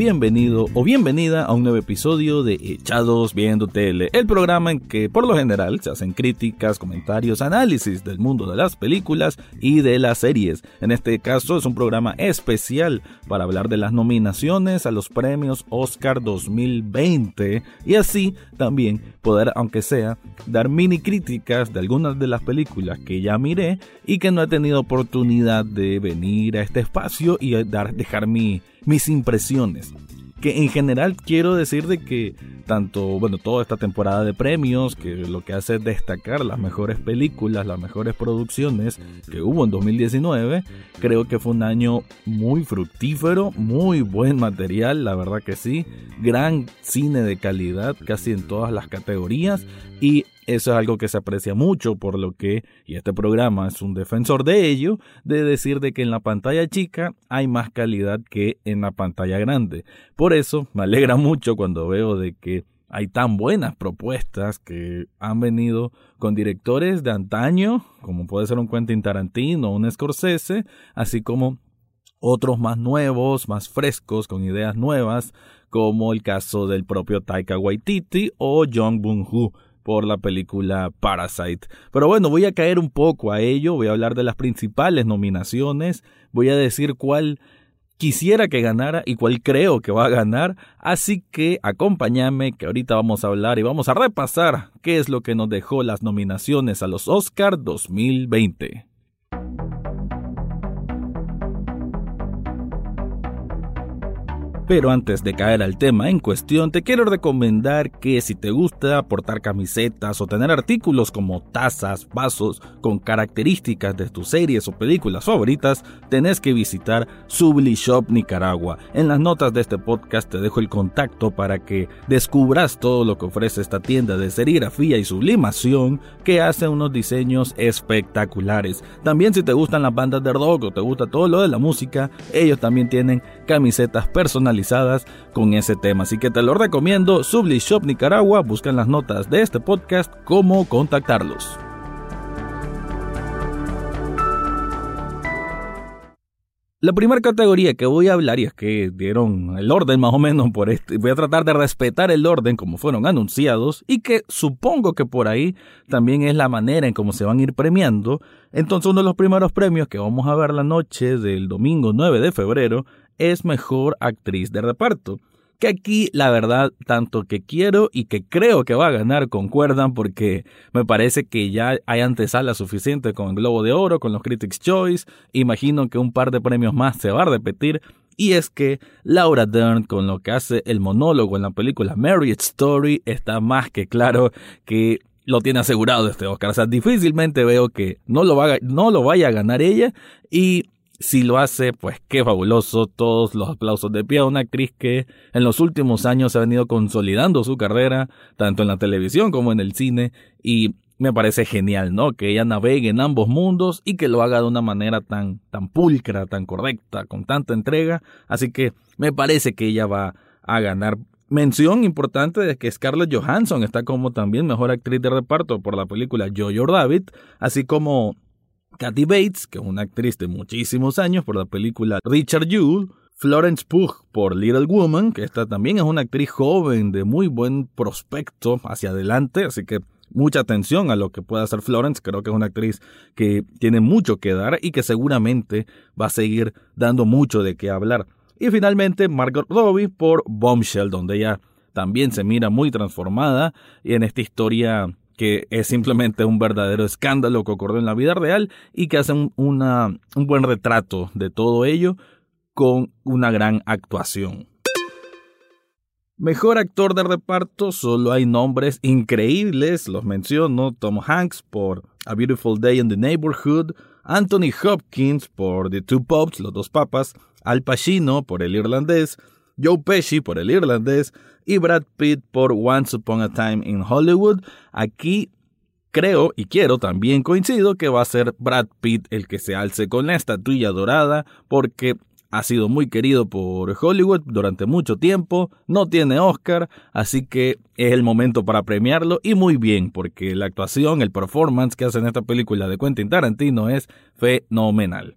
Bienvenido o bienvenida a un nuevo episodio de Echados Viendo Tele, el programa en que por lo general se hacen críticas, comentarios, análisis del mundo de las películas y de las series. En este caso es un programa especial para hablar de las nominaciones a los premios Oscar 2020 y así también poder, aunque sea, dar mini críticas de algunas de las películas que ya miré y que no he tenido oportunidad de venir a este espacio y dar, dejar mi mis impresiones. Que en general quiero decir de que tanto, bueno, toda esta temporada de premios, que lo que hace es destacar las mejores películas, las mejores producciones que hubo en 2019, creo que fue un año muy fructífero, muy buen material, la verdad que sí, gran cine de calidad casi en todas las categorías y eso es algo que se aprecia mucho, por lo que, y este programa es un defensor de ello, de decir de que en la pantalla chica hay más calidad que en la pantalla grande. Por eso me alegra mucho cuando veo de que hay tan buenas propuestas que han venido con directores de antaño, como puede ser un Quentin Tarantino o un Scorsese, así como otros más nuevos, más frescos, con ideas nuevas, como el caso del propio Taika Waititi o Jung Boon-ho por la película Parasite. Pero bueno, voy a caer un poco a ello, voy a hablar de las principales nominaciones, voy a decir cuál quisiera que ganara y cuál creo que va a ganar, así que acompáñame que ahorita vamos a hablar y vamos a repasar qué es lo que nos dejó las nominaciones a los Oscar 2020. Pero antes de caer al tema en cuestión, te quiero recomendar que si te gusta portar camisetas o tener artículos como tazas, vasos con características de tus series o películas favoritas, tenés que visitar Subli Shop Nicaragua. En las notas de este podcast te dejo el contacto para que descubras todo lo que ofrece esta tienda de serigrafía y sublimación que hace unos diseños espectaculares. También si te gustan las bandas de rock o te gusta todo lo de la música, ellos también tienen camisetas personalizadas con ese tema. Así que te lo recomiendo, Subli Shop Nicaragua, buscan las notas de este podcast cómo contactarlos. La primera categoría que voy a hablar, y es que dieron el orden más o menos por este, voy a tratar de respetar el orden como fueron anunciados, y que supongo que por ahí también es la manera en cómo se van a ir premiando. Entonces uno de los primeros premios que vamos a ver la noche del domingo 9 de febrero es mejor actriz de reparto. Que aquí, la verdad, tanto que quiero y que creo que va a ganar concuerdan porque me parece que ya hay antesala suficiente con el Globo de Oro, con los Critics' Choice. Imagino que un par de premios más se va a repetir. Y es que Laura Dern, con lo que hace el monólogo en la película Marriage Story, está más que claro que lo tiene asegurado este Oscar. O sea, difícilmente veo que no lo, no lo vaya a ganar ella. Y si lo hace, pues qué fabuloso, todos los aplausos de pie a una actriz que en los últimos años ha venido consolidando su carrera, tanto en la televisión como en el cine, y me parece genial, ¿no? Que ella navegue en ambos mundos y que lo haga de una manera tan, tan pulcra, tan correcta, con tanta entrega, así que me parece que ella va a ganar. Mención importante de que Scarlett Johansson está como también mejor actriz de reparto por la película Jojo Rabbit, así como Kathy Bates, que es una actriz de muchísimos años por la película Richard Jewell, Florence Pugh por Little Woman, que esta también es una actriz joven de muy buen prospecto hacia adelante, así que mucha atención a lo que pueda hacer Florence, creo que es una actriz que tiene mucho que dar y que seguramente va a seguir dando mucho de qué hablar. Y finalmente Margot Robbie por Bombshell, donde ella también se mira muy transformada y en esta historia que es simplemente un verdadero escándalo que ocurrió en la vida real y que hacen un buen retrato de todo ello con una gran actuación. Mejor actor de reparto, solo hay nombres increíbles, los menciono, Tom Hanks por A Beautiful Day in the Neighborhood, Anthony Hopkins por The Two Pops, los dos papas, Al Pacino por El Irlandés, Joe Pesci por El Irlandés y Brad Pitt por Once Upon a Time in Hollywood. Aquí creo y quiero también coincido que va a ser Brad Pitt el que se alce con la estatuilla dorada porque ha sido muy querido por Hollywood durante mucho tiempo, no tiene Oscar, así que es el momento para premiarlo y muy bien, porque la actuación, el performance que hace en esta película de Quentin Tarantino es fenomenal.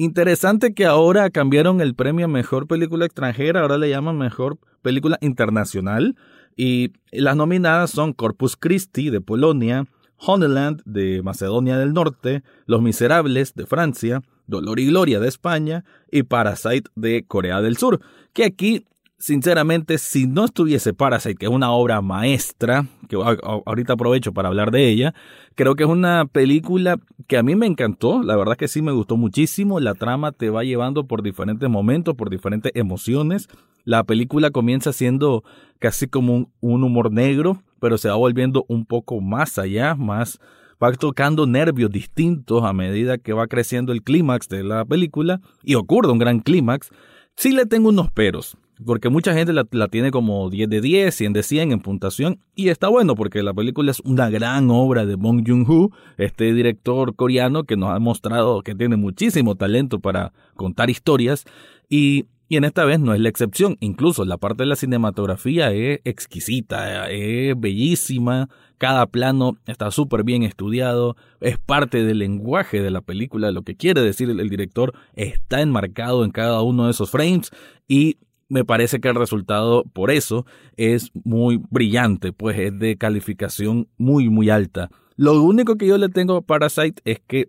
Interesante que ahora cambiaron el premio a Mejor Película Extranjera, ahora le llaman Mejor Película Internacional. Y las nominadas son Corpus Christi de Polonia, Honeyland de Macedonia del Norte, Los Miserables de Francia, Dolor y Gloria de España y Parasite de Corea del Sur, que aquí sinceramente, si no estuviese Parasite, que es una obra maestra, que ahorita aprovecho para hablar de ella, creo que es una película que a mí me encantó, la verdad que sí me gustó muchísimo, la trama te va llevando por diferentes momentos, por diferentes emociones, la película comienza siendo casi como un, un humor negro, pero se va volviendo un poco más allá, más va tocando nervios distintos a medida que va creciendo el clímax de la película y ocurre un gran clímax. Sí le tengo unos peros, porque mucha gente la, tiene como 10 de 10, 100 de 100 en puntuación, y está bueno porque la película es una gran obra de Bong Joon-ho, este director coreano que nos ha mostrado que tiene muchísimo talento para contar historias, y, y en esta vez no es la excepción, incluso la parte de la cinematografía es exquisita, es bellísima, cada plano está súper bien estudiado, es parte del lenguaje de la película, lo que quiere decir el director está enmarcado en cada uno de esos frames y me parece que el resultado por eso es muy brillante, pues es de calificación muy, muy alta. Lo único que yo le tengo a Parasite es que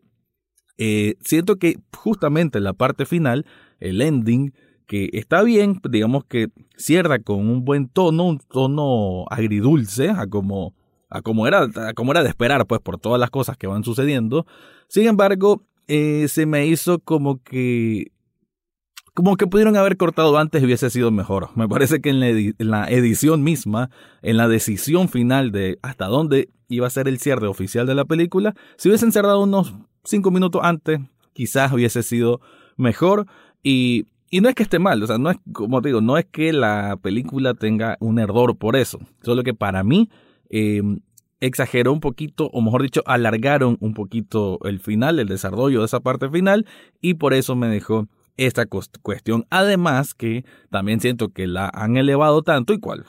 eh, siento que justamente la parte final, el ending, que está bien, digamos que cierra con un buen tono, un tono agridulce, a como, a como, era, a como era de esperar, pues por todas las cosas que van sucediendo. Sin embargo, eh, se me hizo como que como que pudieron haber cortado antes hubiese sido mejor. Me parece que en la, edición misma, en la decisión final de hasta dónde iba a ser el cierre oficial de la película, si hubiesen cerrado unos cinco minutos antes, quizás hubiese sido mejor. Y, y no es que esté mal, o sea, no es, como te digo, no es que la película tenga un error por eso. Solo que para mí, em, exageró un poquito, o mejor dicho, alargaron un poquito el final, el desarrollo de esa parte final, y por eso me dejó esta cuestión. Además que también siento que la han elevado tanto y cual,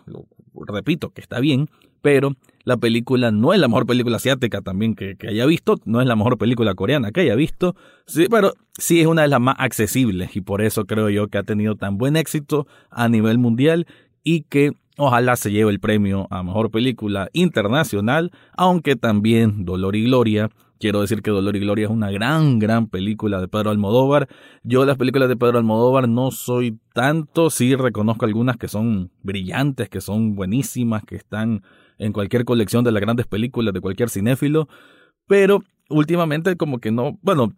repito, que está bien, pero la película no es la mejor película asiática también que, haya visto, no es la mejor película coreana que haya visto, sí, pero sí es una de las más accesibles y por eso creo yo que ha tenido tan buen éxito a nivel mundial y que ojalá se lleve el premio a mejor película internacional, aunque también Dolor y Gloria Quiero decir que Dolor y Gloria es una gran, gran película de Pedro Almodóvar. Yo las películas de Pedro Almodóvar no soy tanto, sí reconozco algunas que son brillantes, que son buenísimas, que están en cualquier colección de las grandes películas de cualquier cinéfilo, pero últimamente como que no, bueno,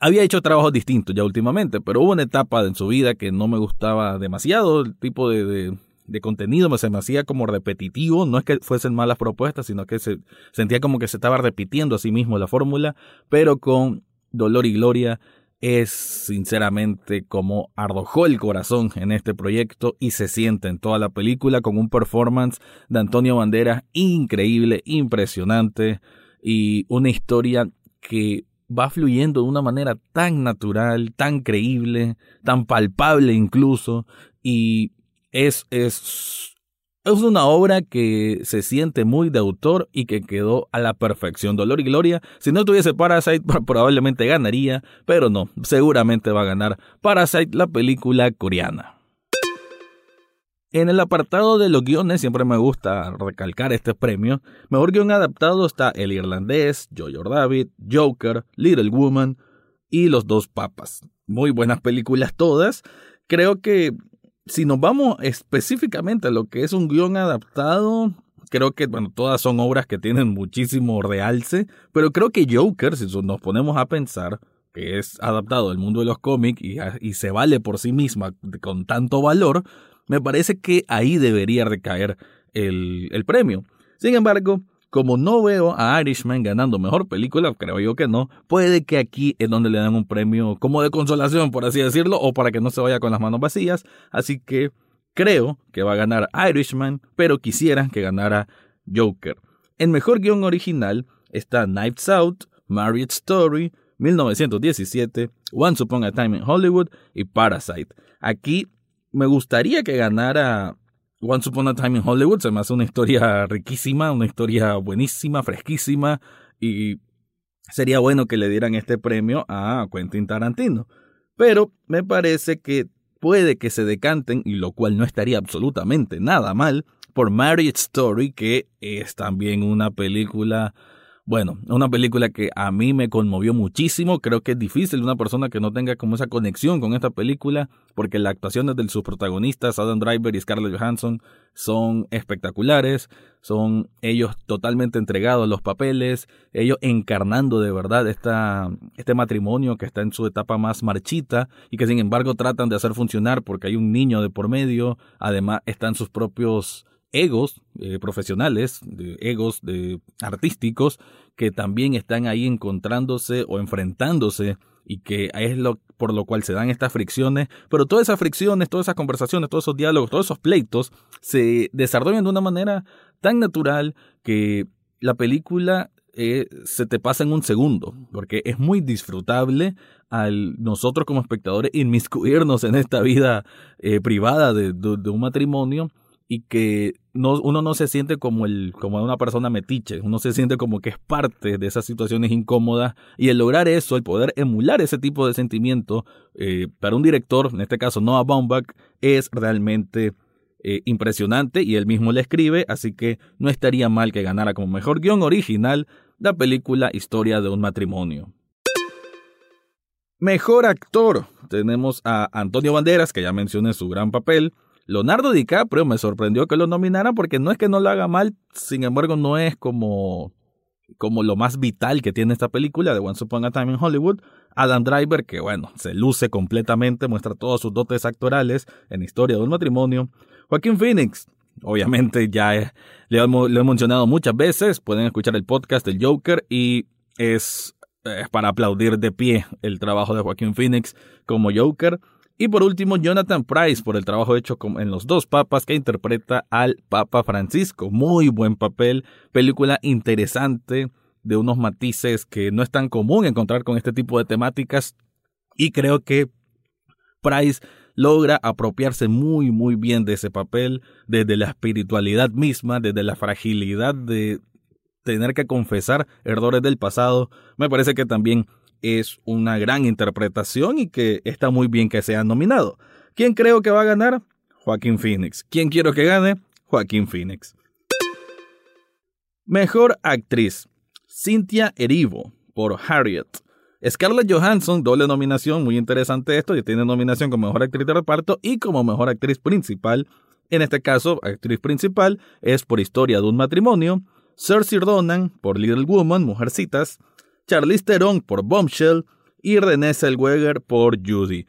había hecho trabajos distintos ya últimamente, pero hubo una etapa en su vida que no me gustaba demasiado, el tipo de, de contenido me se me hacía como repetitivo, no es que fuesen malas propuestas, sino que se sentía como que se estaba repitiendo a sí mismo la fórmula, pero con Dolor y Gloria es sinceramente como ardojó el corazón en este proyecto y se siente en toda la película con un performance de Antonio Banderas increíble, impresionante y una historia que va fluyendo de una manera tan natural, tan creíble, tan palpable incluso y es, es, es una obra que se siente muy de autor y que quedó a la perfección. Dolor y Gloria, si no tuviese Parasite, probablemente ganaría, pero no, seguramente va a ganar Parasite, la película coreana. En el apartado de los guiones siempre me gusta recalcar este premio. Mejor guion adaptado está El Irlandés, Jojo David, Joker, Little Woman y Los Dos Papas. Muy buenas películas todas. Creo que si nos vamos específicamente a lo que es un guion adaptado, creo que, bueno, todas son obras que tienen muchísimo realce, pero creo que Joker, si nos ponemos a pensar, que es adaptado al mundo de los cómics y, y, se vale por sí misma con tanto valor, me parece que ahí debería recaer el premio. Sin embargo, como no veo a Irishman ganando mejor película, creo yo que no, puede que aquí es donde le dan un premio como de consolación, por así decirlo, o para que no se vaya con las manos vacías. Así que creo que va a ganar Irishman, pero quisiera que ganara Joker. En mejor guion original está Knives Out, Marriage Story, 1917, Once Upon a Time in Hollywood y Parasite. Aquí me gustaría que ganara Once Upon a Time in Hollywood, se me hace una historia riquísima, una historia buenísima, fresquísima y sería bueno que le dieran este premio a Quentin Tarantino. Pero me parece que puede que se decanten, y lo cual no estaría absolutamente nada mal, por Marriage Story, que es también una película bueno, una película que a mí me conmovió muchísimo. Creo que es difícil una persona que no tenga como esa conexión con esta película, porque las actuaciones de sus protagonistas, Adam Driver y Scarlett Johansson, son espectaculares. Son ellos totalmente entregados a los papeles, ellos encarnando de verdad esta, este matrimonio que está en su etapa más marchita y que sin embargo tratan de hacer funcionar porque hay un niño de por medio. Además, están sus propios egos eh, profesionales, de egos de artísticos que también están ahí encontrándose o enfrentándose y que es lo por lo cual se dan estas fricciones, pero todas esas fricciones, todas esas conversaciones, todos esos diálogos, todos esos pleitos se desarrollan de una manera tan natural que la película eh, se te pasa en un segundo, porque es muy disfrutable al nosotros como espectadores inmiscuirnos en esta vida eh, privada de, un matrimonio y que no, uno no se siente como una persona metiche, uno se siente como que es parte de esas situaciones incómodas y el lograr eso, el poder emular ese tipo de sentimiento eh, para un director, en este caso Noah Baumbach, es realmente eh, impresionante y él mismo le escribe, así que no estaría mal que ganara como mejor guion original la película Historia de un matrimonio. Mejor actor. Tenemos a Antonio Banderas, que ya mencioné su gran papel, Leonardo DiCaprio me sorprendió que lo nominaran porque no es que no lo haga mal, sin embargo no es como, como lo más vital que tiene esta película de Once Upon a Time in Hollywood. Adam Driver, que bueno, se luce completamente, muestra todos sus dotes actorales en Historia de un matrimonio. Joaquín Phoenix, obviamente ya lo he mencionado muchas veces, pueden escuchar el podcast del Joker y es, es para aplaudir de pie el trabajo de Joaquín Phoenix como Joker. Y por último, Jonathan Price por el trabajo hecho en Los dos Papas que interpreta al Papa Francisco. Muy buen papel, película interesante, de unos matices que no es tan común encontrar con este tipo de temáticas. Y creo que Price logra apropiarse muy muy bien de ese papel, desde la espiritualidad misma, desde la fragilidad de tener que confesar errores del pasado. Me parece que también es una gran interpretación y que está muy bien que sea nominado. ¿Quién creo que va a ganar? Joaquín Phoenix. ¿Quién quiero que gane? Joaquín Phoenix. Mejor actriz. Cynthia Erivo por Harriet. Scarlett Johansson, doble nominación, muy interesante esto, y tiene nominación como mejor actriz de reparto y como mejor actriz principal. En este caso, actriz principal es por Historia de un matrimonio. Cersei Ronan por Little Woman, Mujercitas. Charlize Theron por Bombshell y Renée Zellweger por Judy.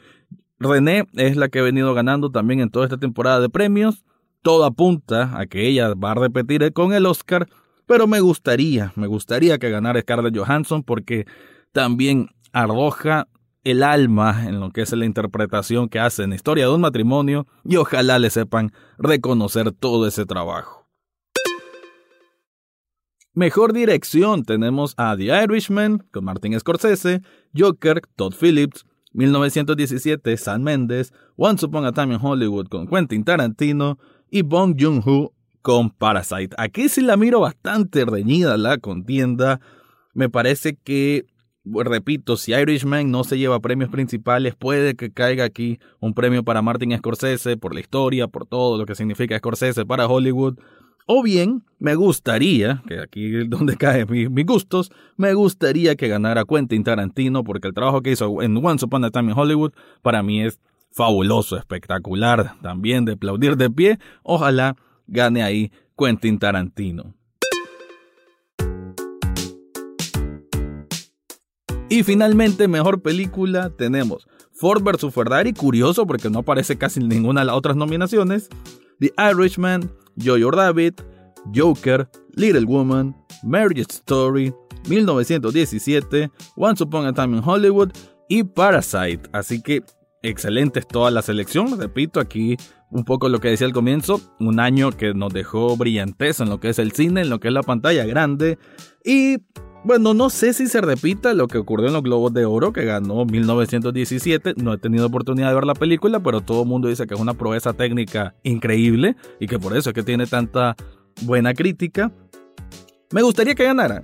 René es la que ha venido ganando también en toda esta temporada de premios. Todo apunta a que ella va a repetir con el Oscar, pero me gustaría, me gustaría que ganara Scarlett Johansson porque también arroja el alma en lo que es la interpretación que hace en Historia de un matrimonio y ojalá le sepan reconocer todo ese trabajo. Mejor dirección tenemos a The Irishman con Martin Scorsese, Joker, Todd Phillips, 1917 San Mendes, Once Upon a Time in Hollywood con Quentin Tarantino y Bong Joon-ho con Parasite. Aquí sí la miro bastante reñida la contienda. Me parece que, repito, si Irishman no se lleva premios principales, puede que caiga aquí un premio para Martin Scorsese por la historia, por todo lo que significa Scorsese para Hollywood. O bien, me gustaría, que aquí es donde caen mis, gustos, me gustaría que ganara Quentin Tarantino, porque el trabajo que hizo en Once Upon a Time in Hollywood para mí es fabuloso, espectacular, también de aplaudir de pie. Ojalá gane ahí Quentin Tarantino. Y finalmente, mejor película, tenemos Ford vs. Ferrari, curioso porque no aparece casi en ninguna de las otras nominaciones. The Irishman, Jojo Rabbit, Joker, Little Woman, Marriage Story, 1917, Once Upon a Time in Hollywood y Parasite. Así que excelentes todas las selección. Repito, aquí un poco lo que decía al comienzo, un año que nos dejó brillantez en lo que es el cine, en lo que es la pantalla grande. Y Bueno, no sé si se repita lo que ocurrió en los Globos de Oro, que ganó 1917. No he tenido oportunidad de ver la película, pero todo el mundo dice que es una proeza técnica increíble y que por eso es que tiene tanta buena crítica. Me gustaría que ganara.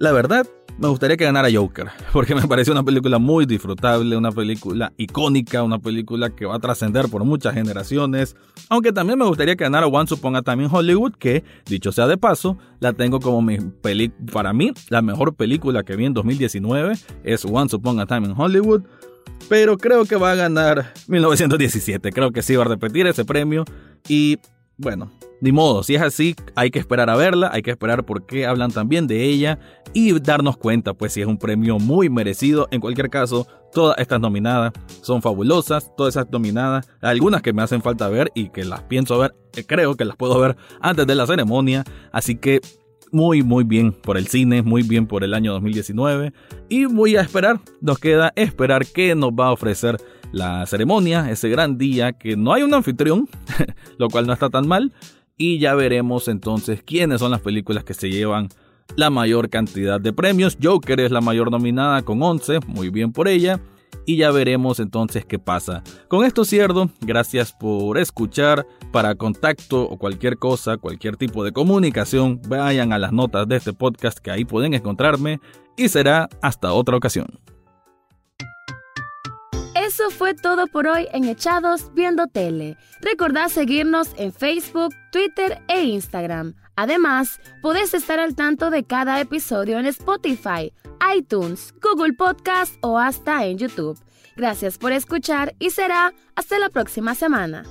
La verdad, me gustaría que ganara Joker, porque me parece una película muy disfrutable, una película icónica, una película que va a trascender por muchas generaciones. Aunque también me gustaría que ganara Once Upon in Hollywood, que, dicho sea de paso, la tengo como mi peli para mí, la mejor película que vi en 2019 es Once Upon a Time in Hollywood. Pero creo que va a ganar 1917, creo que sí va a repetir ese premio. Y bueno, ni modo, si es así, hay que esperar a verla, hay que esperar por qué hablan también de ella y darnos cuenta, pues si es un premio muy merecido. En cualquier caso, todas estas nominadas son fabulosas, todas esas nominadas, algunas que me hacen falta ver y que las pienso ver, eh, creo que las puedo ver antes de la ceremonia, así que muy muy bien por el cine, muy bien por el año 2019 y voy a esperar, nos queda esperar qué nos va a ofrecer la ceremonia, ese gran día que no hay un anfitrión, lo cual no está tan mal y ya veremos entonces quiénes son las películas que se llevan la mayor cantidad de premios. Joker es la mayor nominada con 11, muy bien por ella. Y ya veremos entonces qué pasa. Con esto cierto, gracias por escuchar. Para contacto o cualquier cosa, cualquier tipo de comunicación, vayan a las notas de este podcast que ahí pueden encontrarme. Y será hasta otra ocasión. Eso fue todo por hoy en Echados Viendo Tele. Recordad seguirnos en Facebook, Twitter e Instagram. Además, podés estar al tanto de cada episodio en Spotify, iTunes, Google Podcast o hasta en YouTube. Gracias por escuchar y será hasta la próxima semana.